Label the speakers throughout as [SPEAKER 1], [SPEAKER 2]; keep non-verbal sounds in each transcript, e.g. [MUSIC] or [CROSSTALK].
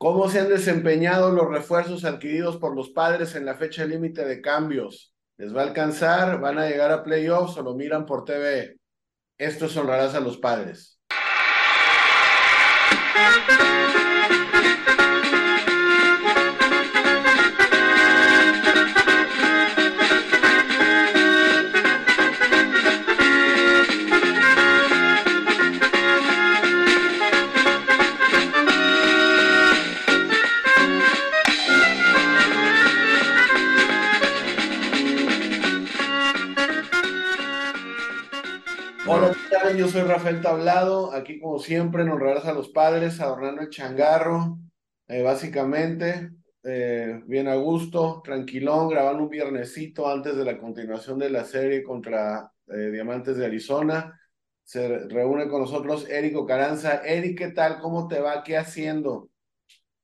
[SPEAKER 1] ¿Cómo se han desempeñado los refuerzos adquiridos por los padres en la fecha límite de cambios? ¿Les va a alcanzar? ¿Van a llegar a playoffs o lo miran por TV? Esto es honrarás a los padres. Yo soy Rafael Tablado, aquí como siempre en Honrarás a los Padres, adornando el changarro, eh, básicamente, eh, bien a gusto, tranquilón, grabando un viernesito antes de la continuación de la serie contra eh, Diamantes de Arizona. Se reúne con nosotros Érico Caranza. Eric, ¿qué tal? ¿Cómo te va? ¿Qué haciendo?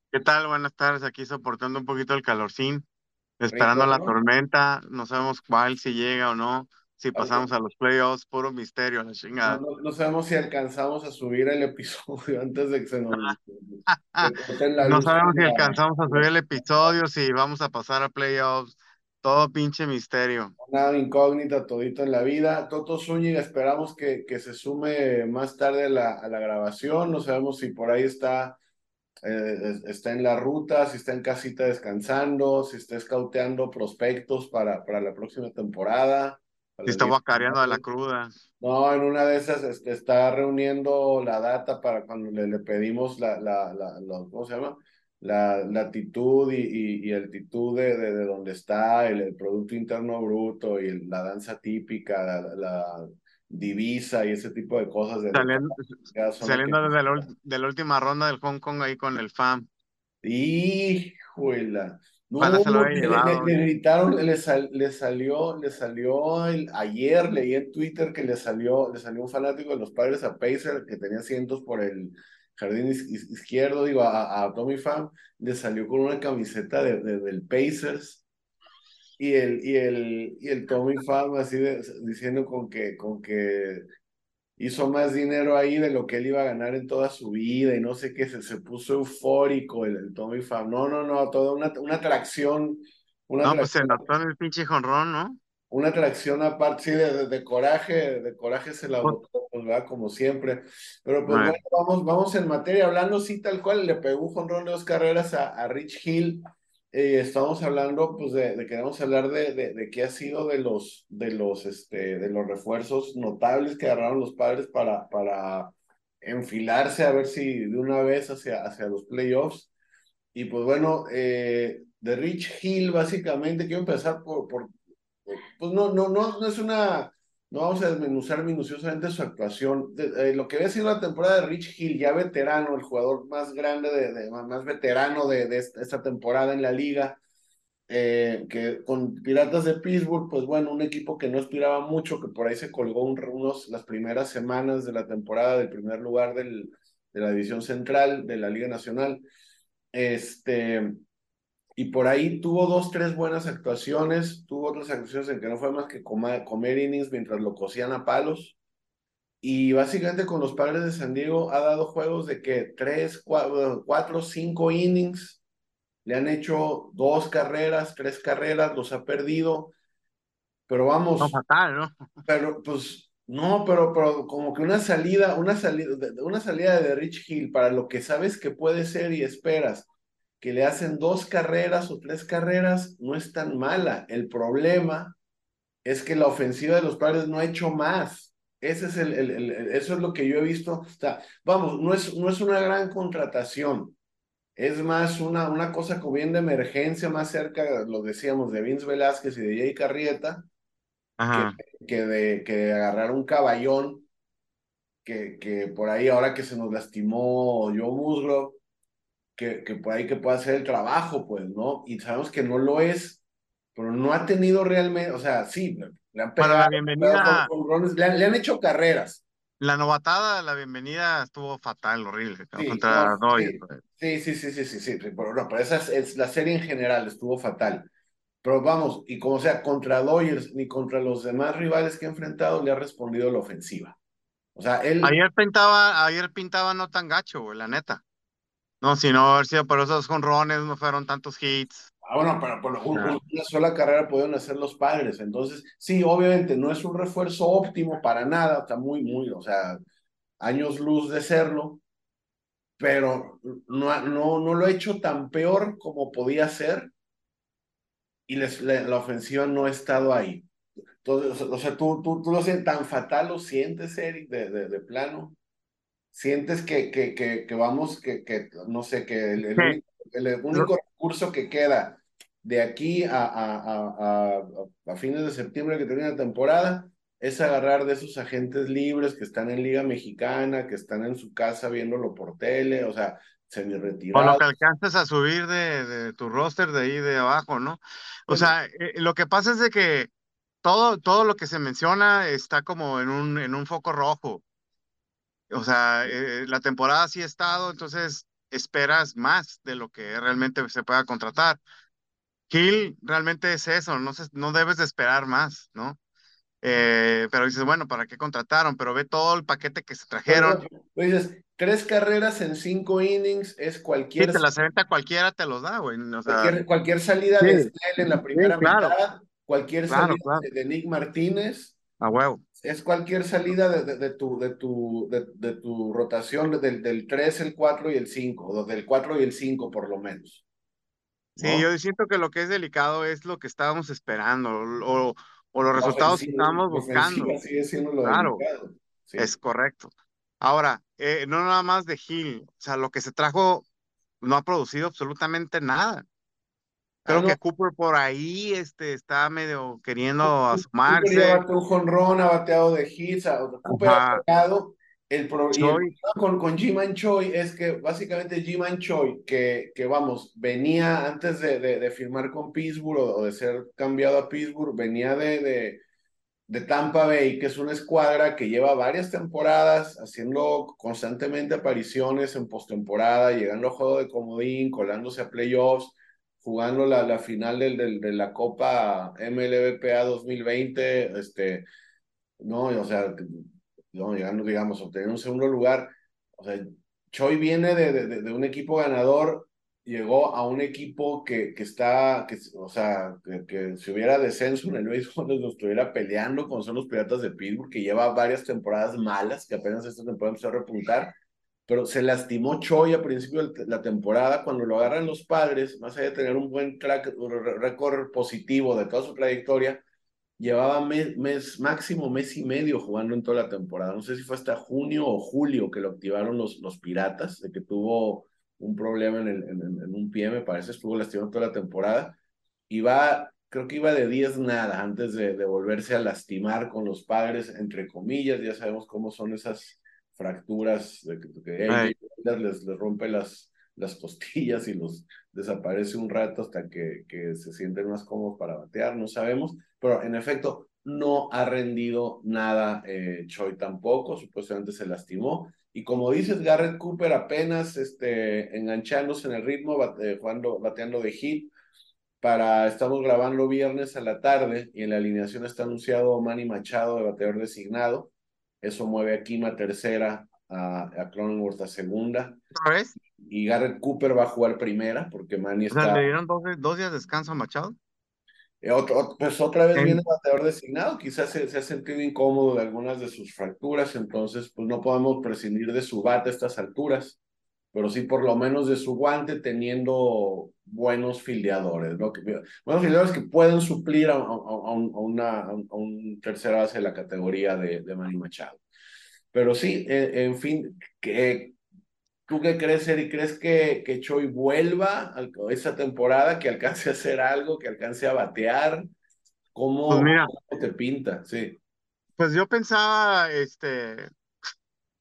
[SPEAKER 2] ¿Qué tal? Buenas tardes, aquí soportando un poquito el calorcín, esperando
[SPEAKER 1] Rico,
[SPEAKER 2] la tormenta, no sabemos cuál, si llega o no, si pasamos a los playoffs, puro misterio, la chingada.
[SPEAKER 1] no, no sabemos si alcanzamos a subir el episodio [LAUGHS] antes de que se nos [LAUGHS]
[SPEAKER 2] No sabemos si alcanzamos a subir el episodio, si vamos a pasar a playoffs, todo pinche misterio.
[SPEAKER 1] Nada incógnita todito en la vida. Toto Zúñiga, esperamos que, que se sume más tarde a la, a la grabación. No sabemos si por ahí está, eh, es- está en la ruta, si está en casita descansando, si está escauteando prospectos para, para la próxima temporada. Las
[SPEAKER 2] está guacareando de la cruda.
[SPEAKER 1] No, en una de esas este, está reuniendo la data para cuando le, le pedimos la, la, la, la- ¿cómo se llama? La latitud y, y, y altitud de, de, de donde está, el, el Producto Interno Bruto y el- la danza típica, la, la divisa y ese tipo de cosas de,
[SPEAKER 2] Saliendo,
[SPEAKER 1] que
[SPEAKER 2] saliendo desde la, de la última ronda del Hong Kong ahí con el FAM.
[SPEAKER 1] Híjole. No, le, le-
[SPEAKER 2] llevado.
[SPEAKER 1] le gritaron, le, sal- le salió, le salió el- ayer, leí en Twitter que le salió, le salió un fanático de los padres a Pacer que tenía cientos por el jardín izquierdo, digo, a, a Tommy Pham, le salió con una camiseta de, de- del Pacers y el, y el, y el Tommy Pham así de- diciendo con que, con que hizo más dinero ahí de lo que él iba a ganar en toda su vida y no sé qué, se, se puso eufórico el, el Tommy Pham. No, no, no, toda una, una atracción, una
[SPEAKER 2] No, pues se
[SPEAKER 1] atracción,
[SPEAKER 2] notó en el pinche jonrón, ¿no?
[SPEAKER 1] una atracción aparte, sí, de, de, de coraje, de coraje se la
[SPEAKER 2] Pues,
[SPEAKER 1] botó, pues, ¿verdad? Como siempre. Pero pues bueno,
[SPEAKER 2] bueno,
[SPEAKER 1] vamos, vamos en materia, hablando sí tal cual, le pegó un jonrón de dos carreras a, a Rich Hill. Eh, estamos hablando, pues, de, de queremos hablar de, de, qué ha sido de los, de los, este, de los refuerzos notables que agarraron los padres para, para enfilarse a ver si de una vez hacia, hacia los playoffs. Y pues bueno, eh, de Rich Hill, básicamente, quiero empezar por, por pues no, no, no, no es una, no vamos a desmenuzar minuciosamente su actuación. Eh, lo que había sido la temporada de Rich Hill, ya veterano, el jugador más grande, de, más veterano de, esta temporada en la liga, eh, que con Piratas de Pittsburgh, pues bueno, un equipo que no aspiraba mucho, que por ahí se colgó un- unos, las primeras semanas de la temporada del primer lugar del, de la división central de la Liga Nacional. Este, y por ahí tuvo dos, tres buenas actuaciones, tuvo otras actuaciones en que no fue más que coma- comer innings mientras lo cosían a palos. Y básicamente con los padres de San Diego ha dado juegos de que tres, cua- cuatro, cinco innings, le han hecho dos carreras, tres carreras, los ha perdido, pero
[SPEAKER 2] no
[SPEAKER 1] vamos,
[SPEAKER 2] fatal, ¿no?
[SPEAKER 1] pero pues no, pero, pero como que una salida, una salida, una salida de Rich Hill para lo que sabes que puede ser y esperas que le hacen dos carreras o tres carreras, no es tan mala. El problema es que la ofensiva de los padres no ha hecho más. Ese es el, el- eso es lo que yo he visto. O sea, vamos, no es, no es una gran contratación. Es más una, una cosa como bien de emergencia, más cerca, lo decíamos, de Vince Velázquez y de Jay Carrieta, que, de, que de agarrar un caballón que, que por ahí, ahora que se nos lastimó Joe Musgrove, que, que por ahí que pueda hacer el trabajo, pues, ¿no? Y sabemos que no lo es, pero no ha tenido realmente, o sea, sí, le han pegado,
[SPEAKER 2] la
[SPEAKER 1] con,
[SPEAKER 2] bienvenida,
[SPEAKER 1] con rones, le han, le han hecho carreras.
[SPEAKER 2] la novatada, la bienvenida estuvo fatal, horrible, Contra
[SPEAKER 1] no, sí,
[SPEAKER 2] pues.
[SPEAKER 1] sí, sí, sí, sí, sí, sí, pero no, pero esa es, es la serie en general, estuvo fatal. Pero vamos, y como sea, contra Dodgers ni contra los demás rivales que ha enfrentado le ha respondido la ofensiva. O sea, él,
[SPEAKER 2] Ayer pintaba, ayer pintaba no tan gacho, güey, la neta. No, si no haber sido por esos jonrones, no fueron tantos hits.
[SPEAKER 1] Ah, bueno, pero por un- una sola carrera pudieron hacer los padres. Entonces, sí, obviamente no es un refuerzo óptimo para nada, está muy, muy, o sea, años luz de serlo, pero no, no, no lo ha hecho tan peor como podía ser y les, la, la ofensiva no ha estado ahí. Entonces, o sea, tú, tú, tú lo sientes tan fatal, lo sientes, Eric, de, de, de plano. Sientes que, que, que, que vamos, que, que, no sé, que el, el único, el único recurso que queda de aquí a, a, a, a, fines de septiembre que termina la temporada es agarrar de esos agentes libres que están en Liga Mexicana, que están en su casa viéndolo por tele, o sea,
[SPEAKER 2] O lo
[SPEAKER 1] semi-retirados.
[SPEAKER 2] que alcances a subir de, de tu roster de ahí de abajo, ¿no? O sea, eh, lo que pasa es de que todo, todo lo que se menciona está como en un, en un foco rojo. O sea, eh, la temporada sí ha estado, entonces esperas más de lo que realmente se pueda contratar. Hill realmente es eso, no, se- no debes de esperar más, ¿no? Eh, pero dices, bueno, ¿para qué contrataron? Pero ve todo el paquete que se
[SPEAKER 1] pero,
[SPEAKER 2] trajeron.
[SPEAKER 1] tú dices, tres carreras en cinco innings es
[SPEAKER 2] Sí,
[SPEAKER 1] cualquier
[SPEAKER 2] te las aventa cualquiera, te los da, güey. O sea,
[SPEAKER 1] Cualquier, cualquier salida
[SPEAKER 2] Sí,
[SPEAKER 1] de Snell en la
[SPEAKER 2] sí,
[SPEAKER 1] primera
[SPEAKER 2] claro.
[SPEAKER 1] mitad, cualquier
[SPEAKER 2] claro,
[SPEAKER 1] salida
[SPEAKER 2] claro,
[SPEAKER 1] de, de Nick Martínez,
[SPEAKER 2] a huevo.
[SPEAKER 1] Es cualquier salida de, de- de tu, de, tu, de, de tu rotación del, del 3, el 4 y el 5, o del 4 y el 5 por lo menos.
[SPEAKER 2] Sí, yo siento que lo que es delicado es lo que estábamos esperando o, o los resultados que estábamos buscando.
[SPEAKER 1] lo
[SPEAKER 2] Claro.
[SPEAKER 1] Sí.
[SPEAKER 2] es correcto. Ahora, eh, no nada más de Hill, o sea, lo que se trajo no ha producido absolutamente nada.
[SPEAKER 1] Ah,
[SPEAKER 2] Creo
[SPEAKER 1] no,
[SPEAKER 2] que Cooper por ahí este, está medio queriendo
[SPEAKER 1] Cooper ya
[SPEAKER 2] asomarse.
[SPEAKER 1] un jonrón, ha bateado de hits, a- Cooper ha pegado. El pro- y el
[SPEAKER 2] Choi,
[SPEAKER 1] problema con, con Jiman Choi es que básicamente Jiman Choi, que, que vamos, venía antes de, de, de firmar con Pittsburgh o, o de ser cambiado a Pittsburgh, venía de, de, de Tampa Bay, que es una escuadra que lleva varias temporadas haciendo constantemente apariciones en postemporada, llegando a juego de comodín, colándose a playoffs, jugando la, la final del, del, de la Copa MLBPA 2020, este, no, o sea, no, llegando, digamos, obtener un segundo lugar. O sea, Choi viene de, de, de un equipo ganador, llegó a un equipo que, que está, que, o sea, que, que si hubiera descenso en el béisbol, lo estuviera peleando con son los Piratas de Pittsburgh, que lleva varias temporadas malas, que apenas esta temporada empezó a repuntar, pero se lastimó Choi a principio de la temporada, cuando lo agarran los padres, más allá de tener un buen récord positivo de toda su trayectoria, llevaba mes, mes, máximo mes y medio jugando en toda la temporada. No sé si fue hasta junio o julio que lo activaron los, los Piratas, de que tuvo un problema en, el, en un pie, me parece, estuvo lastimado toda la temporada. Y va, creo que iba de 10 nada antes de, de volverse a lastimar con los padres, entre comillas, ya sabemos cómo son esas fracturas de que, que les, les rompe las, las costillas y los desaparece un rato hasta que, que se sienten más cómodos para batear, no sabemos, pero en efecto no ha rendido nada eh, Choi tampoco, supuestamente se lastimó. Y como dices, Garrett Cooper apenas este, enganchándose en el ritmo, bate, jugando, bateando de hit. Para, estamos grabando viernes a la tarde y en la alineación está anunciado Manny Machado de bateador designado. Eso mueve a Kima tercera, a, a Cronenworth a segunda.
[SPEAKER 2] ¿Otra vez?
[SPEAKER 1] Y Garrett Cooper va a jugar primera porque Manny
[SPEAKER 2] O sea,
[SPEAKER 1] está.
[SPEAKER 2] ¿le dieron dos, dos días de descanso a Machado?
[SPEAKER 1] Eh, otro, pues otra vez
[SPEAKER 2] En-
[SPEAKER 1] viene bateador designado, quizás se, se, ha sentido incómodo de algunas de sus fracturas, entonces pues no podemos prescindir de su bate a estas alturas, pero sí por lo menos de su guante teniendo buenos fildeadores, ¿no? Que, buenos fildeadores que pueden suplir a, a, a, un, a una, a un tercera base de la categoría de, de Manny Machado. Pero sí, eh, en fin, que ¿Tú qué crees, Eric? ¿Crees que, que Choi vuelva a esa temporada, que alcance a hacer algo, que alcance a batear? ¿Cómo,
[SPEAKER 2] Pues mira.
[SPEAKER 1] cómo te pinta? Sí.
[SPEAKER 2] Pues yo pensaba, este,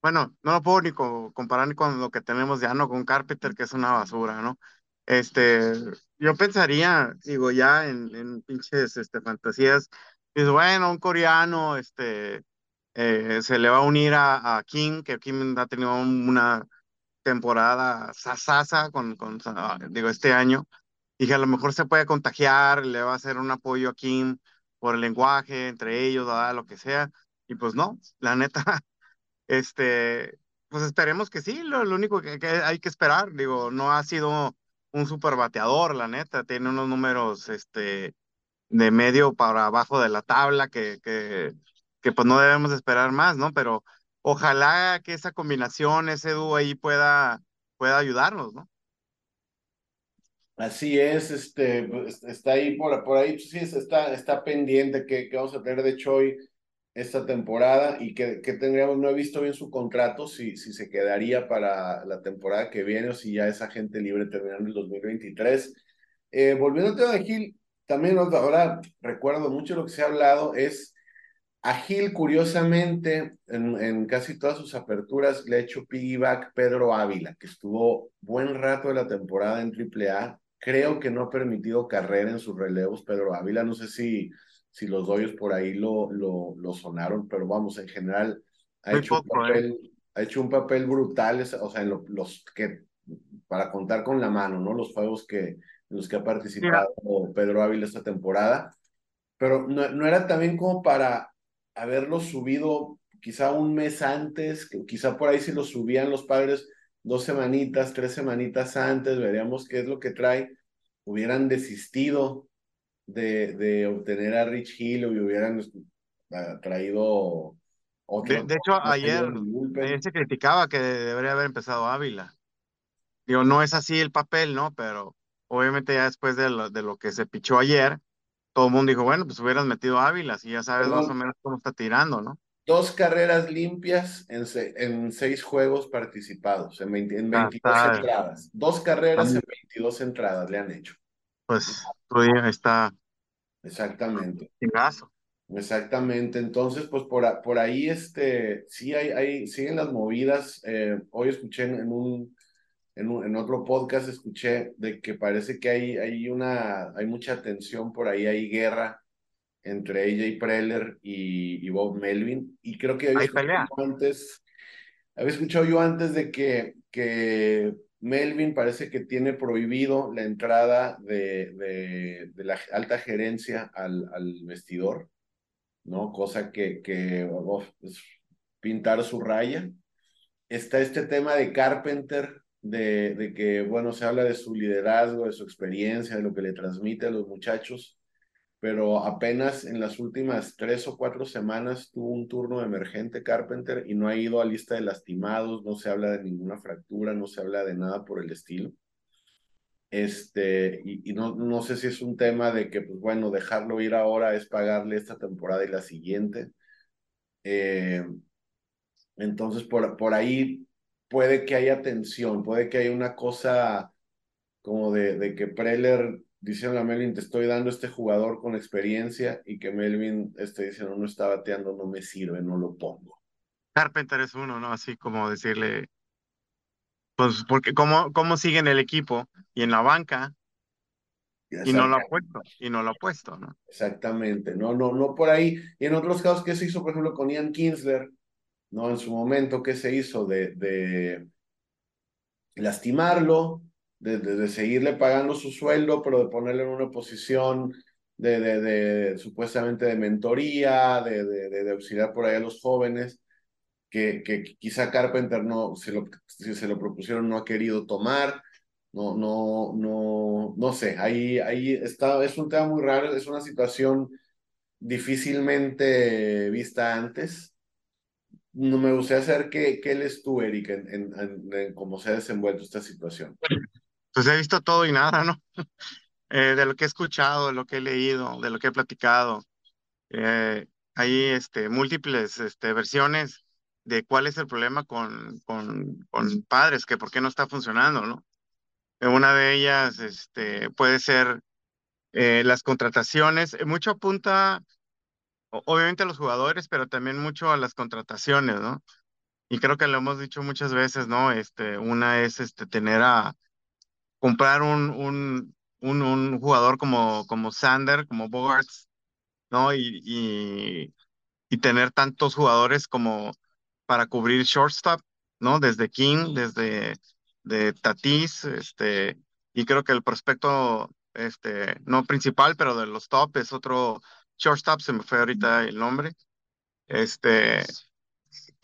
[SPEAKER 2] bueno, no lo puedo ni co- comparar ni con lo que tenemos ya, ¿no? Con Carpenter, que es una basura, ¿no? Este, yo pensaría, digo, ya en, en pinches este, fantasías, dices, bueno, un coreano, este, eh, se le va a unir a, a Kim, que Kim ha tenido un- una temporada sasasa con, con, ah, digo, este año, y que a lo mejor se puede contagiar, le va a hacer un apoyo a Kim por el lenguaje entre ellos, ¿verdad? lo que sea, y pues no, la neta, este, pues esperemos que sí, lo, lo único que, hay que esperar, digo, no ha sido un super bateador, la neta, tiene unos números, este, de medio para abajo de la tabla que, que, que pues no debemos esperar más, ¿no? Pero ojalá que esa combinación, ese dúo ahí pueda, pueda ayudarnos, ¿no?
[SPEAKER 1] Así es, este, pues, está ahí por, por ahí, pues, sí, está, está pendiente que, que vamos a tener de Choi esta temporada y que, que tendríamos, no he visto bien su contrato, si, si se quedaría para la temporada que viene o si ya es agente libre terminando el 2023. Eh, volviendo al tema de Gil, también ahora recuerdo mucho lo que se ha hablado, es a Gil, curiosamente, en, en casi todas sus aperturas le ha hecho piggyback Pedro Ávila, que estuvo buen rato de la temporada en AAA. Creo que no ha permitido carrera en sus relevos Pedro Ávila. No sé si, si los doyos por ahí lo, lo, lo sonaron, pero vamos, en general ha,
[SPEAKER 2] Muy
[SPEAKER 1] hecho, un
[SPEAKER 2] ¿eh?
[SPEAKER 1] papel, ha hecho un papel brutal, o sea, en lo- los que, para contar con la mano, ¿no? Los juegos que, en los que ha
[SPEAKER 2] Mira,
[SPEAKER 1] participado Pedro Ávila esta temporada pero no, no era también como para haberlo subido quizá un mes antes, quizá por ahí si lo subían los padres dos semanitas, tres semanitas antes, veríamos qué es lo que trae, hubieran desistido de, de obtener a Rich Hill o hubieran ah, traído
[SPEAKER 2] de,
[SPEAKER 1] otro,
[SPEAKER 2] de hecho, ayer,
[SPEAKER 1] en
[SPEAKER 2] se criticaba que debería haber empezado Ávila. Digo, no es así el papel, ¿no? Pero obviamente ya después de lo, de lo que se pichó ayer, todo el mundo dijo, bueno, pues hubieras metido a Ávila, así ya sabes más o menos cómo está tirando, ¿no?
[SPEAKER 1] dos carreras limpias en, se- en seis juegos participados, en, 20 en
[SPEAKER 2] Ya
[SPEAKER 1] 22
[SPEAKER 2] está,
[SPEAKER 1] entradas. Dos carreras en
[SPEAKER 2] muy-
[SPEAKER 1] 22 entradas le han hecho.
[SPEAKER 2] pues, ya está
[SPEAKER 1] Exactamente,
[SPEAKER 2] chingazo.
[SPEAKER 1] exactamente. Entonces, pues por, por ahí, este, sí hay, hay, siguen las movidas. Eh, hoy escuché en, en un, en un, en otro podcast, escuché de que parece que hay, hay una, hay mucha tensión por ahí, hay guerra entre AJ Preller y, y Bob Melvin. Y creo que había escuchado
[SPEAKER 2] pelea.
[SPEAKER 1] antes, había escuchado yo antes de que, que Melvin parece que tiene prohibido la entrada de, la alta gerencia al, vestidor. ¿no? Cosa que, oh, pintar su raya. Está este tema de Carpenter, de que, bueno, se habla de su liderazgo, de su experiencia, de lo que le transmite a los muchachos, pero apenas en las últimas tres o cuatro semanas tuvo un turno emergente Carpenter y no ha ido a lista de lastimados, no se habla de ninguna fractura, no se habla de nada por el estilo. Este, y, y no, no sé si es un tema de que, pues bueno, dejarlo ir ahora es pagarle esta temporada y la siguiente. Eh, entonces, por, por ahí puede que haya tensión, puede que haya una cosa como de, de que Preller diciendo a Melvin, te estoy dando este jugador con experiencia y que Melvin esté diciendo, no está bateando, no me sirve, no lo pongo.
[SPEAKER 2] Carpenter es uno, ¿no? Así como decirle, pues, porque cómo, cómo sigue en el equipo y en la banca y no lo ha puesto, y no lo ha puesto, ¿no?
[SPEAKER 1] Exactamente, no, no, no por ahí. Y en otros casos, ¿qué se hizo, por ejemplo, con Ian Kinsler? ¿No? En su momento, ¿qué se hizo? De, de lastimarlo, de, de, de seguirle pagando su sueldo, pero de ponerle en una posición de, de, de supuestamente de mentoría, de, de, de, auxiliar por ahí a los jóvenes, que, que quizá Carpenter no, si, lo, si se lo propusieron, no ha querido tomar. No, no, no, no sé, ahí, ahí está, es un tema muy raro, es una situación difícilmente vista antes. No me gustaría saber qué, qué lees tú, Eric, en, en cómo se ha desenvuelto esta situación.
[SPEAKER 2] Pues he visto todo y nada, ¿no? [LAUGHS] Eh, de lo que he escuchado, de lo que he leído, de lo que he platicado. Eh, hay este, múltiples este, versiones de cuál es el problema con, con, con padres, que por qué no está funcionando, ¿no? Eh, Una de ellas este, puede ser eh, las contrataciones. Eh, Mucho apunta, obviamente, a los jugadores, pero también mucho a las contrataciones, ¿no? Y creo que lo hemos dicho muchas veces, ¿no? Este, una es este, tener a comprar un, un, un, un jugador como, como Sander, como Bogarts, ¿no? Y, y, y tener tantos jugadores como para cubrir shortstop, ¿no? Desde King, desde de Tatis, este, y creo que el prospecto, este, no principal, pero de los top es otro shortstop, se me fue ahorita el nombre, este,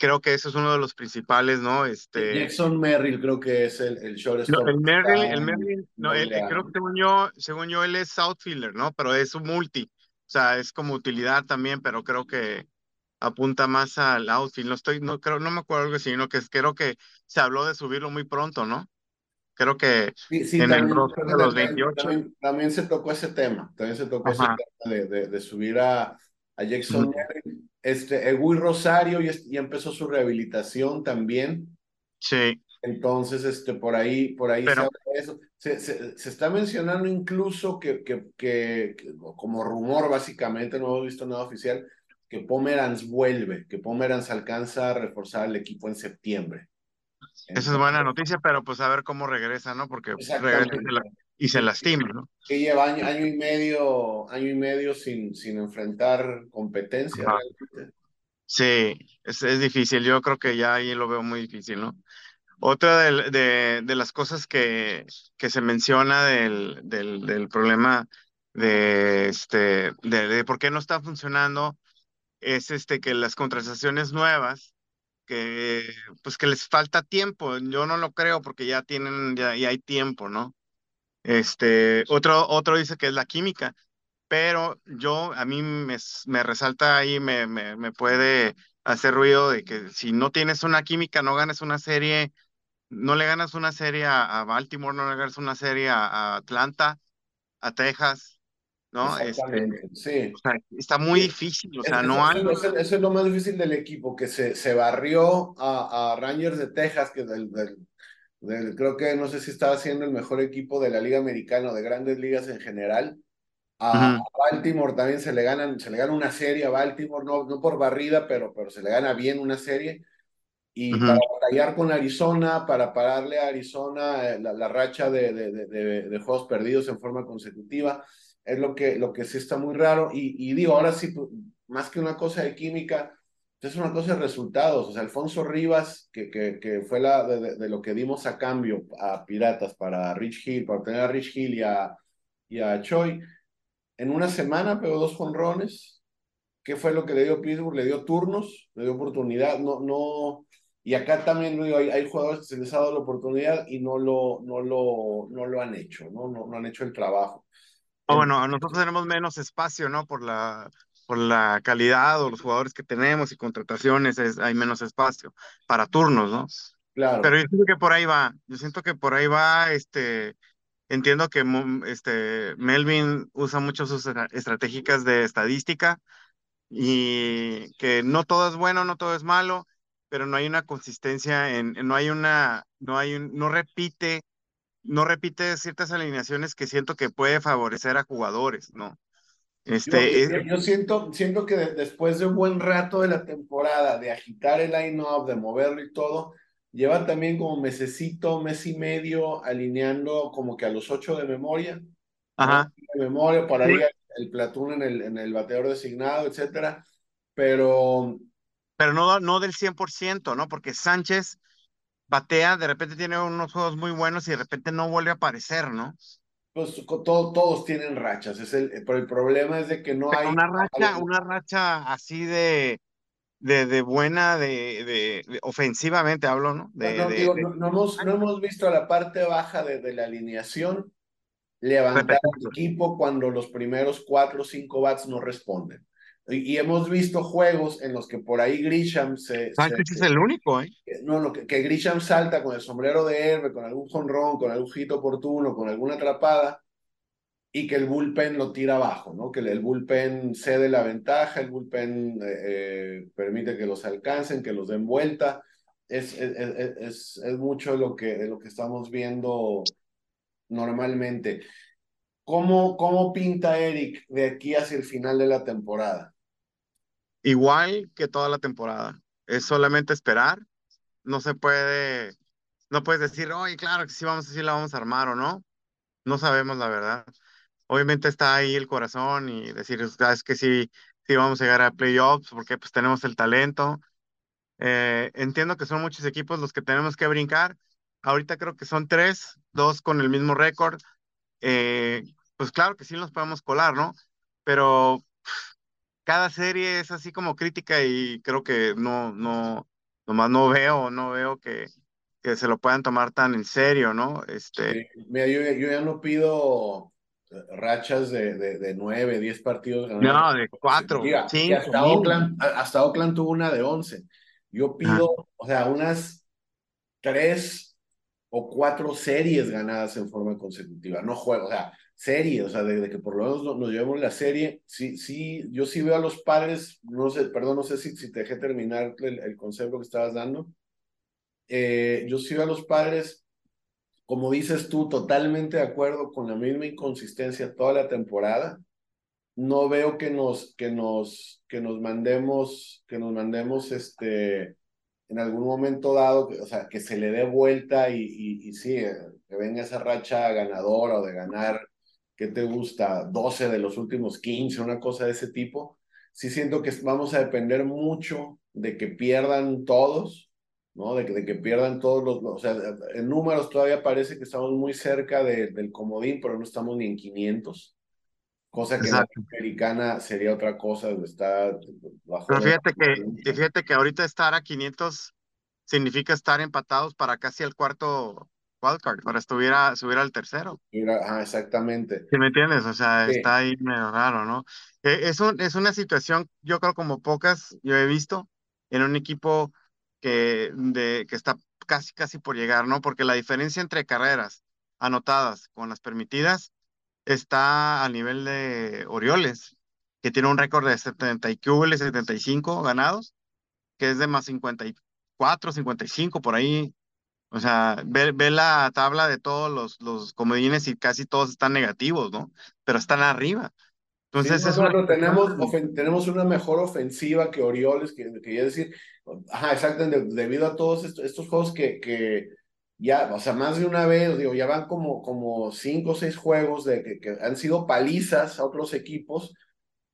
[SPEAKER 2] creo que eso es uno de los principales, ¿no? Este,
[SPEAKER 1] Jackson Merrill creo que es el, el
[SPEAKER 2] no,
[SPEAKER 1] shortstop.
[SPEAKER 2] el
[SPEAKER 1] que
[SPEAKER 2] Merrill, el Merrill, no, él, creo que
[SPEAKER 1] ¿no?
[SPEAKER 2] según yo, según yo, él es outfielder, ¿no? Pero es un multi, o sea, es como utilidad también, pero creo que apunta más al outfield. No estoy, no creo, no me acuerdo algo así, sino que creo que se habló de subirlo muy pronto, ¿no? Creo que
[SPEAKER 1] Sí, sí,
[SPEAKER 2] en el
[SPEAKER 1] también, creo que
[SPEAKER 2] de los
[SPEAKER 1] también,
[SPEAKER 2] 28.
[SPEAKER 1] también, también se tocó ese tema, también se tocó ese
[SPEAKER 2] Ajá.
[SPEAKER 1] tema de, de, de subir a, a Jackson. Merrill. Este, Egui Rosario ya, ya empezó su rehabilitación también.
[SPEAKER 2] Sí,
[SPEAKER 1] Entonces, este, por ahí, por ahí se
[SPEAKER 2] pero
[SPEAKER 1] de eso. Se, se, se está mencionando incluso que, que, que, que como rumor, básicamente, no hemos visto nada oficial, que Pomeranz vuelve, que Pomeranz alcanza a reforzar el equipo en septiembre.
[SPEAKER 2] esa es buena noticia, pero pues a ver cómo regresa, ¿no? Porque regresa se, la-. Y se lastima, ¿no?
[SPEAKER 1] que lleva año, año y medio, año y medio sin, sin enfrentar competencia.
[SPEAKER 2] Sí, es, es difícil, yo creo que ya ahí lo veo muy difícil, ¿no? Otra de, de, de las cosas que, que se menciona del, del, del problema de, este, de, de por qué no está funcionando es este, que las contrataciones nuevas, que pues que les falta tiempo. Yo no lo creo porque ya tienen, ya, ya hay tiempo, ¿no? Este, otro, otro dice que es la química, pero yo, a mí me, me resalta ahí, me, me, me puede hacer ruido de que si no tienes una química, no ganas una serie no le ganas una serie a, Baltimore, no le ganas una serie a, Atlanta, a Texas, ¿no? Este,
[SPEAKER 1] Exactamente, sí.
[SPEAKER 2] o sea, está muy
[SPEAKER 1] Sí,
[SPEAKER 2] difícil, o sea, no hay.
[SPEAKER 1] eso- eso es lo más difícil del equipo, que se, se barrió a, a Rangers de Texas, que del, del, del- creo que no sé si estaba siendo el mejor equipo de la Liga Americana o de grandes ligas en general. A, Baltimore también se le ganan, se le gana una serie a Baltimore, no, no por barrida, pero, pero se le gana bien una serie. Y para batallar con Arizona, para pararle a Arizona eh, la, la racha de, de, de, de, de juegos perdidos en forma consecutiva, es lo que, lo que sí está muy raro. Y, y digo, ahora sí, pues, más que una cosa de química, es una cosa de resultados. O sea, Alfonso Rivas, que, que, fue la de, de, lo que dimos a cambio a Piratas para Rich Hill, para obtener a Rich Hill y a, y a Choi, en una semana pegó dos jonrones. ¿Qué fue lo que le dio Pittsburgh? Le dio turnos, le dio oportunidad, no, no, y acá también digo, hay, hay, jugadores que se les ha dado la oportunidad y no lo, no lo, no lo han hecho, ¿no? No, no han hecho el trabajo.
[SPEAKER 2] O
[SPEAKER 1] Entonces,
[SPEAKER 2] bueno, nosotros tenemos menos espacio, ¿no? Por la, por la calidad o los jugadores que tenemos y contrataciones, es, hay menos espacio para turnos, ¿no? Pero
[SPEAKER 1] claro,
[SPEAKER 2] yo siento que por ahí va, yo siento que por ahí va, este, entiendo que este, Melvin usa mucho sus estra- estratégicas de estadística y que no todo es bueno, no todo es malo, pero no hay una consistencia en, en- no hay una, no hay un, no repite, no repite ciertas alineaciones que siento que puede favorecer a jugadores, ¿no?
[SPEAKER 1] Yo,
[SPEAKER 2] Este,
[SPEAKER 1] yo,
[SPEAKER 2] eh,
[SPEAKER 1] yo siento, siento que de, después de un buen rato de la temporada, de agitar el line-up, de moverlo y todo, lleva también como mesecito, mes y medio, alineando como que a los ocho de memoria,
[SPEAKER 2] ajá,
[SPEAKER 1] De memoria, por
[SPEAKER 2] sí,
[SPEAKER 1] ahí el, el platón en el, en el bateador designado, etcétera, pero
[SPEAKER 2] pero no, no del 100%, ¿no? Porque Sánchez batea, de repente tiene unos juegos muy buenos y de repente no vuelve a aparecer, ¿no?
[SPEAKER 1] Pues todo, todos tienen rachas, es el, pero el problema es de que no
[SPEAKER 2] Pero
[SPEAKER 1] hay
[SPEAKER 2] una racha, una racha así de, de, de buena, de, de, de- ofensivamente hablo, ¿no?
[SPEAKER 1] no,
[SPEAKER 2] De,
[SPEAKER 1] no,
[SPEAKER 2] de,
[SPEAKER 1] digo,
[SPEAKER 2] de
[SPEAKER 1] no, no hemos, no hemos visto a la parte baja de, la alineación levantar al equipo cuando los primeros cuatro o cinco bats no responden. Y, y hemos visto juegos en los que por ahí Grisham se, se
[SPEAKER 2] Sánchez es el único, ¿eh?
[SPEAKER 1] no, no, que, que Grisham salta con el sombrero de héroe, con algún jonrón, con algún hit oportuno, con alguna atrapada, y que el bullpen lo tira abajo, ¿no? Que el, bullpen cede la ventaja, el bullpen eh, eh, permite que los alcancen, que los den vuelta. Es, es, es, es, mucho lo, que, de lo que estamos viendo normalmente. ¿Cómo, ¿Cómo pinta Eric de aquí hacia el final de la temporada?
[SPEAKER 2] Igual que toda la temporada. Es solamente esperar. No se puede, no puedes decir, oye, claro que sí vamos, sí la vamos a armar o no. No sabemos la verdad. Obviamente está ahí el corazón y decir, es que sí, sí vamos a llegar a playoffs porque pues tenemos el talento. Eh, entiendo que son muchos equipos los que tenemos que brincar. Ahorita creo que son tres, dos con el mismo récord. Eh, pues claro que sí nos podemos colar, ¿no? Pero cada serie es así como crítica y creo que no, no, nomás no veo, no veo que, que se lo puedan tomar tan en serio, ¿no? Este...
[SPEAKER 1] mira, yo, yo, ya no pido rachas de, de, de nueve, diez partidos
[SPEAKER 2] ganados. No, de cuatro, cinco,
[SPEAKER 1] hasta, Oakland, hasta Oakland tuvo una de once. Yo pido, o sea, unas tres o cuatro series ganadas en forma consecutiva, no juego, o sea, serie, o sea, de, que por lo menos nos, llevemos la serie. Sí, sí, yo sí veo a los padres, no sé, perdón, no sé si, te dejé terminar el, concepto que estabas dando. Eh, yo sí veo a los padres, como dices tú, totalmente de acuerdo con la misma inconsistencia toda la temporada. No veo que nos, que nos, que nos mandemos, que nos mandemos este, en algún momento dado, o sea, que se le dé vuelta y, y, y sí, que venga esa racha ganadora o de ganar ¿qué te gusta? 12 de los últimos 15, una cosa de ese tipo. Sí siento que vamos a depender mucho de que pierdan todos, ¿no? De que, de que pierdan todos los, o sea, en números todavía parece que estamos muy cerca del comodín, pero no estamos ni en 500. Cosa que en la americana sería otra cosa, está
[SPEAKER 2] bajo. Pero fíjate que, fíjate que ahorita estar a 500 significa estar empatados para casi el cuarto wildcard, para estuviera, subiera al tercero.
[SPEAKER 1] Ah, exactamente.
[SPEAKER 2] ¿Sí me entiendes? O sea, está ahí medio raro, ¿no? Eh, es, es una situación, yo creo, como pocas yo he visto en un equipo que, de, que está casi, casi por llegar, ¿no? Porque la diferencia entre carreras anotadas con las permitidas está a nivel de Orioles, que tiene un récord de 70 y 75 ganados, que es de más 54, 55 por ahí, o sea, ve, ve, la tabla de todos los, los comodines y casi todos están negativos, ¿no? Pero están arriba. Entonces,
[SPEAKER 1] es tenemos, tenemos una mejor ofensiva que Orioles, que quería decir, ajá, exactamente, debido a todos estos, estos juegos que, que ya, o sea, más de una vez, digo, ya van como, como cinco o seis juegos de que, que han sido palizas a otros equipos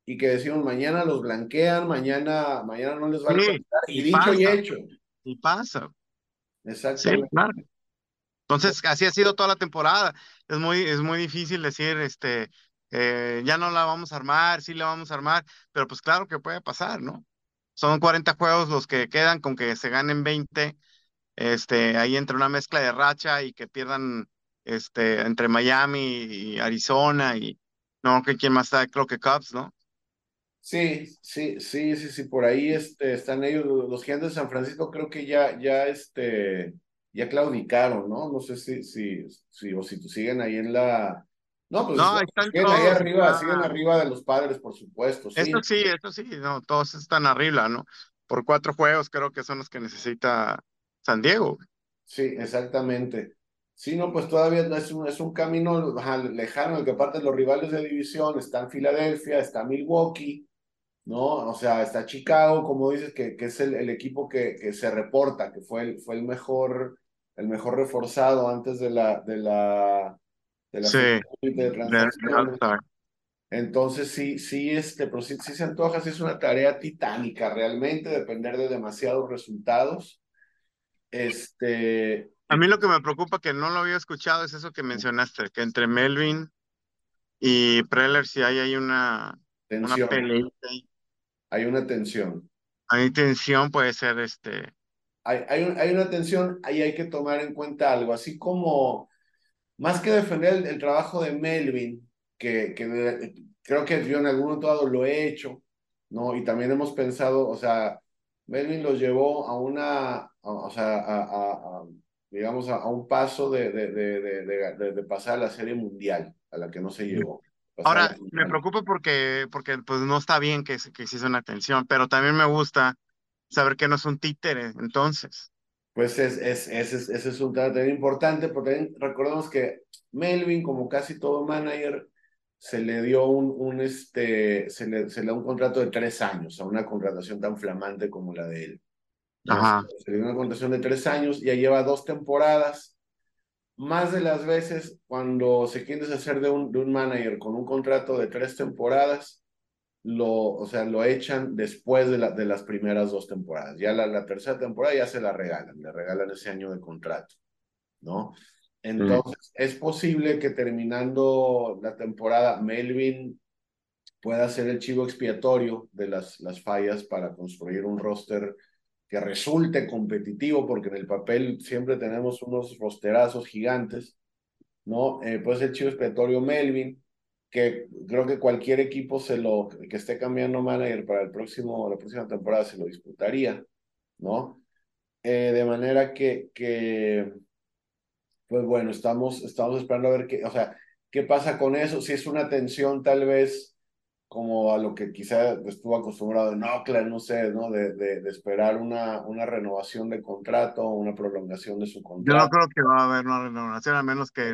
[SPEAKER 1] y que decimos mañana los blanquean, mañana, mañana no les va a y, dicho y hecho.
[SPEAKER 2] Y pasa.
[SPEAKER 1] Exactamente.
[SPEAKER 2] Entonces, así ha sido toda la temporada. Es muy, es muy difícil decir, este, eh, ya no la vamos a armar, sí la vamos a armar, pero pues claro que puede pasar, ¿no? Son 40 juegos los que quedan con que se ganen 20, este, ahí entre una mezcla de racha y que pierdan, este, entre Miami y Arizona y, no, que quién más está, creo que Cubs, ¿no?
[SPEAKER 1] Sí, sí, sí, sí, sí, por ahí este, están ellos, los gigantes de San Francisco creo que ya, ya, este, ya claudicaron, ¿no? No sé si, si, si, o si siguen ahí en la... No, pues
[SPEAKER 2] no, están
[SPEAKER 1] siguen ahí arriba, siguen arriba de los padres, por supuesto. Sí.
[SPEAKER 2] Esto sí, esto sí, no, todos están arriba, ¿no? Por cuatro juegos creo que son los que necesita San Diego.
[SPEAKER 1] Sí, exactamente. Sí, no, pues todavía es un, es un camino lejano, el que aparte los rivales de división están Filadelfia, está Milwaukee, ¿no? O sea, está Chicago, como dices, que, que es el, el equipo que, que, se reporta, que fue el, fue el mejor, el mejor reforzado antes de la, de la, de la
[SPEAKER 2] sí,
[SPEAKER 1] de Entonces sí, sí, este, pero sí, sí, se antoja, sí es una tarea titánica, realmente, depender de demasiados resultados. Este.
[SPEAKER 2] A mí lo que me preocupa que no lo había escuchado es eso que mencionaste, que entre Melvin y Preller sí hay, hay una, una pelea
[SPEAKER 1] hay una tensión.
[SPEAKER 2] Hay tensión, puede ser este.
[SPEAKER 1] Hay, hay, hay, una tensión, ahí hay que tomar en cuenta algo, así como, más que defender el, trabajo de Melvin, que, que creo que yo en algún momento lo he hecho, ¿no? Y también hemos pensado, o sea, Melvin los llevó a una, o sea, a, a, digamos, a, un paso de, de, de, de, pasar a la serie mundial, a la que no se llegó.
[SPEAKER 2] Ahora, me preocupa porque, porque pues no está bien que, que se hizo una atención, pero también me gusta saber que no es un títere, entonces.
[SPEAKER 1] Pues es, es, ese, es, es un dato importante, porque recordemos que Melvin, como casi todo manager, se le dio un, un este, se le, se le dio un contrato de tres años, a una contratación tan flamante como la de él.
[SPEAKER 2] Ajá.
[SPEAKER 1] Se le dio una contratación de tres años, ya lleva dos temporadas, más de las veces cuando se quiere deshacer de un, de un manager con un contrato de tres temporadas, lo, o sea, lo echan después de, la, de las primeras dos temporadas. Ya la, la tercera temporada ya se la regalan, le regalan ese año de contrato, ¿no? Entonces, es posible que terminando la temporada, Melvin pueda ser el chivo expiatorio de las, las fallas para construir un roster que resulte competitivo, porque en el papel siempre tenemos unos rosterazos gigantes, ¿no? Eh, puede ser chivo expiatorio Melvin, que creo que cualquier equipo se lo, que esté cambiando manager para el próximo, la próxima temporada se lo disputaría, ¿no? Eh, de manera que, que, pues bueno, estamos, estamos esperando a ver qué, o sea, qué pasa con eso, si es una tensión tal vez como a lo que quizá estuvo acostumbrado en Oakland, no sé, ¿no? De, de, esperar una, una renovación de contrato, una prolongación de su contrato.
[SPEAKER 2] Yo no creo que va a haber una renovación, a menos que...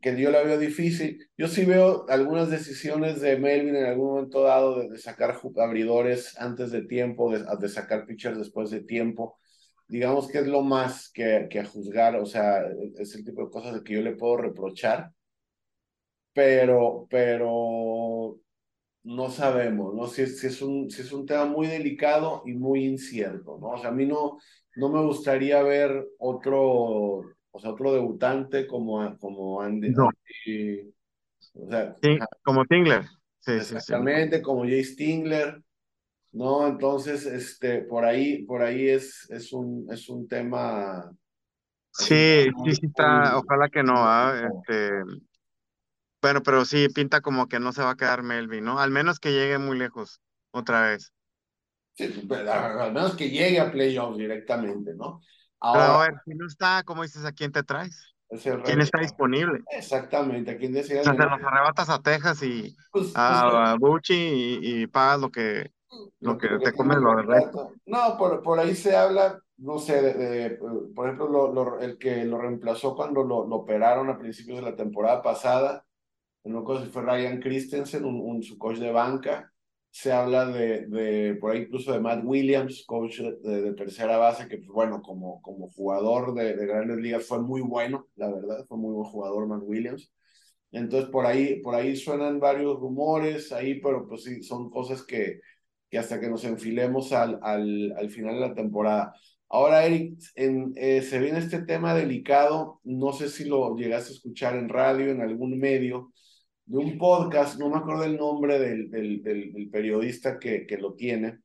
[SPEAKER 1] Que, yo la veo difícil. Yo sí veo algunas decisiones de Melvin en algún momento dado de, sacar abridores antes de tiempo, de, de, sacar pitchers después de tiempo. Digamos que es lo más que, que a juzgar, o sea, es el tipo de cosas de que yo le puedo reprochar. Pero, pero no sabemos, ¿no? Si es, si es, un, si es un tema muy delicado y muy incierto, ¿no? O sea, a mí no, no me gustaría ver otro, o sea, otro debutante como, como Andy.
[SPEAKER 2] No.
[SPEAKER 1] o sea,
[SPEAKER 2] sí, como Tingler.
[SPEAKER 1] Sí, exactamente, sí, como Jay Stingler, ¿no? Entonces, este, por ahí, por ahí es, es, un, es un tema.
[SPEAKER 2] Sí, sí, sí está, ojalá que no, ¿ah? este, bueno, pero sí, pinta como que no se va a quedar Melvin, ¿no? Al menos que llegue muy lejos otra vez.
[SPEAKER 1] Sí, al menos que llegue a playoffs directamente, ¿no?
[SPEAKER 2] Ahora, pero a ver, si no está, ¿cómo dices, ¿a quién te traes? ¿Quién está disponible?
[SPEAKER 1] Exactamente, ¿a quién decía?
[SPEAKER 2] O sea, te los arrebatas a Texas y pues, a, pues, Bucci y, y, pagas lo que, lo, que, te comes lo de
[SPEAKER 1] No, por, por ahí se habla, no sé, de, por ejemplo, lo, lo, el que lo reemplazó cuando lo, lo operaron a principios de la temporada pasada, no cosa fue Ryan Christensen, un, su coach de banca. Se habla de, de, por ahí incluso de Matt Williams, coach de, tercera base, que pues bueno, como, como jugador de, de, grandes ligas fue muy bueno, la verdad, fue muy buen jugador Matt Williams. Entonces por ahí, por ahí suenan varios rumores ahí, pero pues sí, son cosas que, que hasta que nos enfilemos al, al, al final de la temporada. Ahora, Eric, en, eh, se viene este tema delicado, no sé si lo llegaste a escuchar en radio, en algún medio, de un podcast, no me acuerdo el nombre del, del, del, periodista que, que, lo tiene,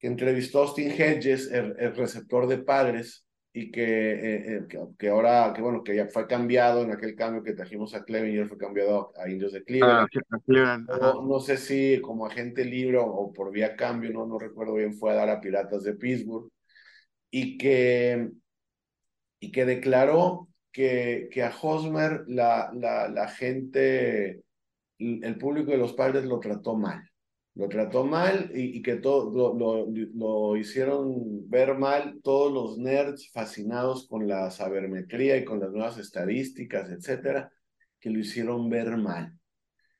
[SPEAKER 1] que entrevistó a Austin Hedges, el, receptor de padres, y que, eh, eh, que, ahora, que bueno, que ya fue cambiado en aquel cambio que trajimos a Cleveland, fue cambiado a Indios de Cleveland. Ah, no, sé si como agente libre o, por vía cambio, no, no recuerdo bien, fue a dar a Piratas de Pittsburgh, y que, y que declaró que, que a Hosmer la, la, la gente, el público de los padres lo trató mal. Lo trató mal y, y que todo lo, lo, lo, hicieron ver mal todos los nerds fascinados con la sabermetría y con las nuevas estadísticas, etcétera, que lo hicieron ver mal.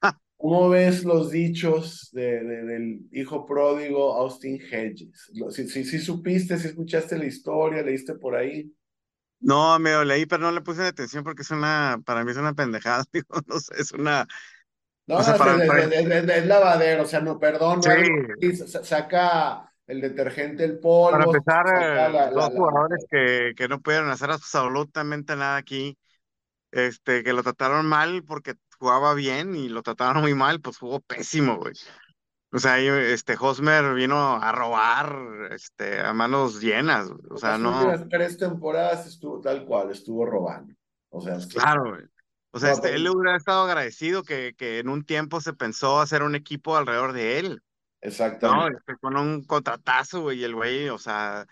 [SPEAKER 1] [LAUGHS] ¿Cómo ves los dichos de, del hijo pródigo Austin Hedges? Si, si, si supiste, si escuchaste la historia, leíste por ahí.
[SPEAKER 2] No, me lo leí, pero no le puse atención porque es una, para mí es una pendejada, [LAUGHS] digo, no sé, es una...
[SPEAKER 1] No, o sea, es, lavadero, o sea, no, perdón, sí. saca el detergente, el polvo.
[SPEAKER 2] Para empezar, dos jugadores que, que no pudieron hacer absolutamente nada aquí, este, que lo trataron mal porque jugaba bien y lo trataron muy mal, pues jugó pésimo, güey. O sea, este Hosmer vino a robar este, a manos llenas. O sea, no.
[SPEAKER 1] Las tres temporadas estuvo tal cual, estuvo robando. O sea,
[SPEAKER 2] claro, O sea, este, él hubiera estado agradecido que, que en un tiempo se pensó hacer un equipo alrededor de él.
[SPEAKER 1] Exactamente.
[SPEAKER 2] No, este, con un contratazo, güey, y el güey, o sea,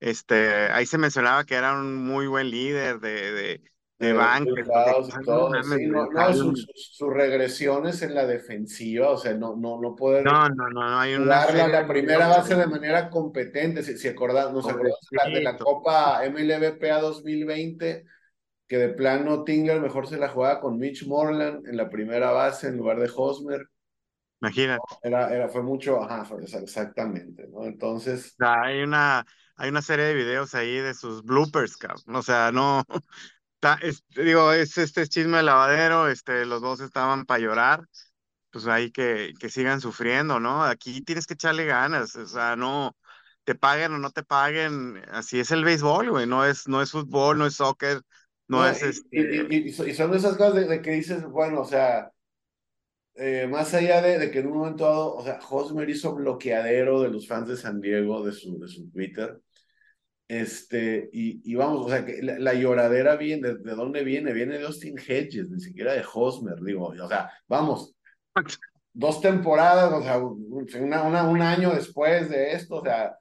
[SPEAKER 2] este, ahí se mencionaba que era un muy buen líder de, de, de banca.
[SPEAKER 1] sus, regresiones en la defensiva, o sea, no, no, no poder
[SPEAKER 2] no, no, no, hay una
[SPEAKER 1] la primera base de manera competente, si, si acordamos, nos acordamos de la Copa MLBPA 2020, que de plano Tingler mejor se la jugaba con Mitch Morland en la primera base en lugar de Hosmer.
[SPEAKER 2] Imagínate.
[SPEAKER 1] Era, era, fue mucho, ajá, exactamente, ¿no? Entonces.
[SPEAKER 2] Hay una, hay una serie de videos ahí de sus bloopers, cabrón. O sea, no, digo, es este chisme de lavadero, este, los dos estaban para llorar, pues ahí que, que sigan sufriendo, ¿no? Aquí tienes que echarle ganas, o sea, no, te paguen o no te paguen, así es el béisbol, güey, no es, no es fútbol, no es soccer, no, es...
[SPEAKER 1] Este... Y, son esas cosas de, que dices, bueno, o sea, eh, más allá de, de, que en un momento dado, o sea, Hosmer hizo bloqueadero de los fans de San Diego, de su, de su Twitter, Este, y, y vamos, o sea, que la, lloradera viene, ¿de, dónde viene? Viene de Austin Hedges, ni siquiera de Hosmer, digo, o sea, vamos, dos temporadas, o sea, una, una, un año después de esto, o sea,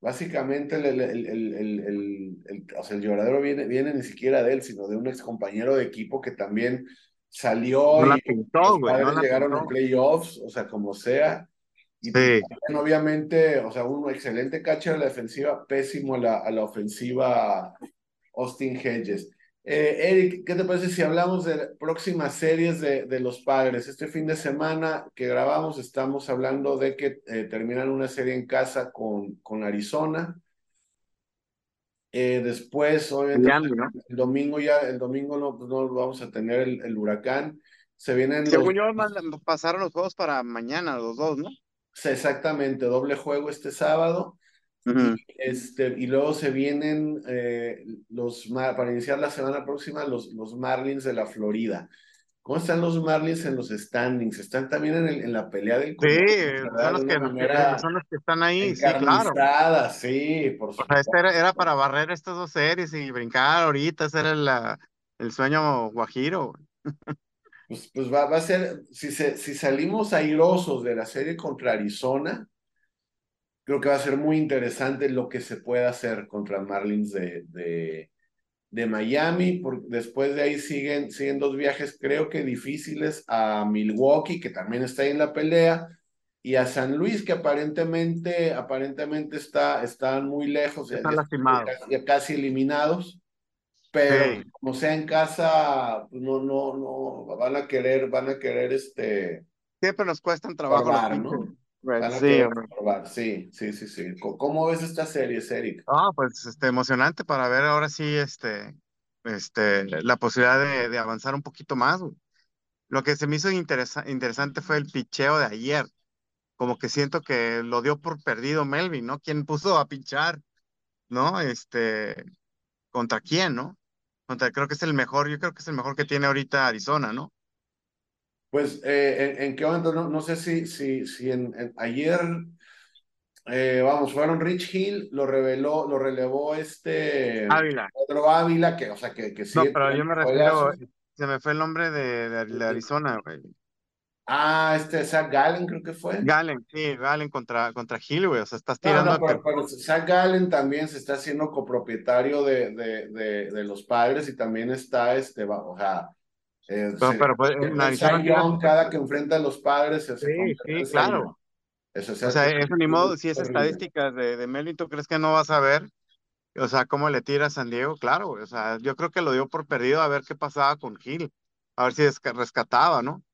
[SPEAKER 1] básicamente el, el, el, el, o sea, el lloradero viene, viene ni siquiera de él, sino de un ex compañero de equipo que también salió y los llegaron a playoffs, o sea, como sea, y sí. obviamente, o sea, un excelente catcher a la defensiva, pésimo a la, a la ofensiva Austin Hedges. Eh, Eric, ¿qué te parece si hablamos de próximas series de, de, los padres? Este fin de semana que grabamos estamos hablando de que eh, terminan una serie en casa con, con Arizona. Eh, después, obviamente, el domingo ya, el domingo no, pues no vamos a tener el, el huracán. Se vienen
[SPEAKER 2] Según yo, pasaron los juegos para mañana, los dos, ¿no?
[SPEAKER 1] Exactamente, doble juego este sábado. y, este, y luego se vienen eh, los, para iniciar la semana próxima, los, los Marlins de la Florida. ¿Cómo están los Marlins en los standings? Están también en, el, en la pelea del
[SPEAKER 2] Sí, son los, que, son los, que, están ahí, sí,
[SPEAKER 1] claro. Sí, por
[SPEAKER 2] supuesto. O sea, este era, era, para barrer estas dos series y brincar ahorita, ese era el, el sueño guajiro [LAUGHS]
[SPEAKER 1] pues, pues va, va, a ser, si, se, si salimos airosos de la serie contra Arizona, creo que va a ser muy interesante lo que se pueda hacer contra Marlins de, de, de Miami. Por, después de ahí siguen, siguen dos viajes, creo que difíciles, a Milwaukee, que también está ahí en la pelea, y a San Luis, que aparentemente, aparentemente está, están muy lejos,
[SPEAKER 2] están lastimados.
[SPEAKER 1] Ya, casi eliminados pero como sea en casa, pues no, no, no, van a querer, van a querer este.
[SPEAKER 2] Siempre nos cuestan trabajo.
[SPEAKER 1] Probar, ¿no? [LAUGHS] Van a sí, probar. sí, sí, sí, sí. ¿Cómo ves esta serie, Eric?
[SPEAKER 2] Ah, pues este, emocionante para ver ahora sí este, este, la posibilidad de, de avanzar un poquito más. Lo que se me hizo interesa interesante fue el picheo de ayer. Como que siento que lo dio por perdido Melvin, ¿no? Quien puso a pinchar, ¿no? Este, ¿contra quién, no? Creo que es el mejor, yo creo que es el mejor que tiene ahorita Arizona, ¿no?
[SPEAKER 1] Pues, eh, ¿en, qué momento? No, no sé si, si, si en, ayer, eh, vamos, fueron Rich Hill, lo reveló, lo relevó este
[SPEAKER 2] Ávila.
[SPEAKER 1] Pedro Ávila, que, o sea, que, que sí.
[SPEAKER 2] No, pero yo me refiero, se me fue el nombre de, de, Arizona, güey.
[SPEAKER 1] Ah, este Zach Gallen creo que fue.
[SPEAKER 2] Gallen, sí, Gallen contra, contra Hill, güey. O sea, estás tirando.
[SPEAKER 1] No, Zach Gallen también se está haciendo copropietario de, de, de, de, los padres y también está, este, o sea.
[SPEAKER 2] Eh, no, pero pues,
[SPEAKER 1] cada que enfrenta a los padres se,
[SPEAKER 2] Sí, sí, claro. Eso, o sea, eso ni modo, si es estadísticas de, de Melvin, ¿tú crees que no vas a ver? O sea, cómo le tira a San Diego, claro, o sea, yo creo que lo dio por perdido a ver qué pasaba con Gil, a ver si rescataba, ¿no?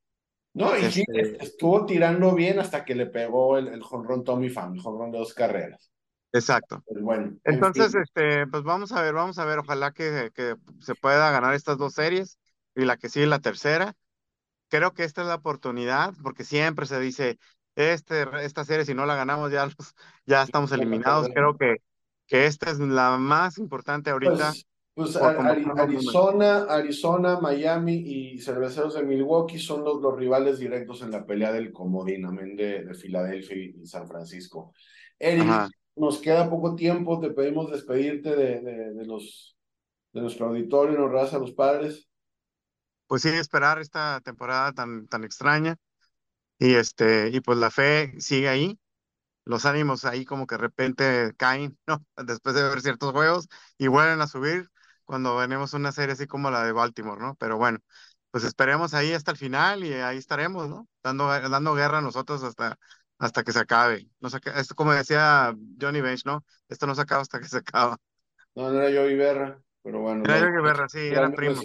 [SPEAKER 1] No, y este estuvo tirando bien hasta que le pegó el, el jonrón Tommy Pham, el jonrón de dos carreras.
[SPEAKER 2] Exacto.
[SPEAKER 1] Pues bueno.
[SPEAKER 2] Entonces, este, pues vamos a ver, vamos a ver, ojalá que, que se pueda ganar estas dos series y la que sigue la tercera. Creo que esta es la oportunidad, porque siempre se dice, este, esta serie si no la ganamos ya, ya estamos eliminados. Creo que, que esta es la más importante ahorita.
[SPEAKER 1] Pues, pues Arizona, Arizona, Miami y Cerveceros de Milwaukee son los, los rivales directos en la pelea del comodín, amén de, de Filadelfia y San Francisco. Eric, nos queda poco tiempo, te pedimos despedirte de, de, de los de nuestro auditorio, honras a los padres.
[SPEAKER 2] Pues sí, esperar esta temporada tan, tan extraña. Y este, y pues la fe sigue ahí los ánimos ahí como que de repente caen, [LAUGHS] ¿no? Después de ver ciertos juegos y vuelven a subir cuando venimos una serie así como la de Baltimore, ¿no? Pero bueno, pues esperemos ahí hasta el final y ahí estaremos, ¿no? Dando, dando guerra a nosotros hasta, hasta que se acabe. No esto como decía Johnny Bench, ¿no? Esto no se acaba hasta que se acaba.
[SPEAKER 1] No, no era yo Berra, pero bueno.
[SPEAKER 2] Era yo Berra, sí, era primo.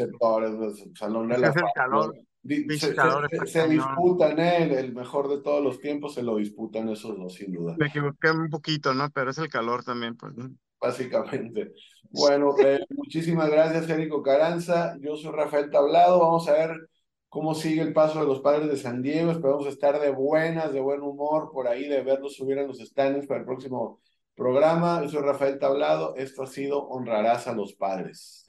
[SPEAKER 1] Salón de la
[SPEAKER 2] es el calor.
[SPEAKER 1] Se, se, disputan, ¿eh? el mejor de todos los tiempos se lo disputan esos dos, sin duda.
[SPEAKER 2] Me equivoqué un poquito, ¿no? Pero es el calor también, pues.
[SPEAKER 1] Básicamente. Bueno, eh, muchísimas gracias, Érico Caranza. Yo soy Rafael Tablado. Vamos a ver cómo sigue el paso de los padres de San Diego. Esperamos estar de buenas, de buen humor, por ahí, de verlos subir a los stands para el próximo programa. Yo soy Rafael Tablado. Esto ha sido Honrarás a los Padres.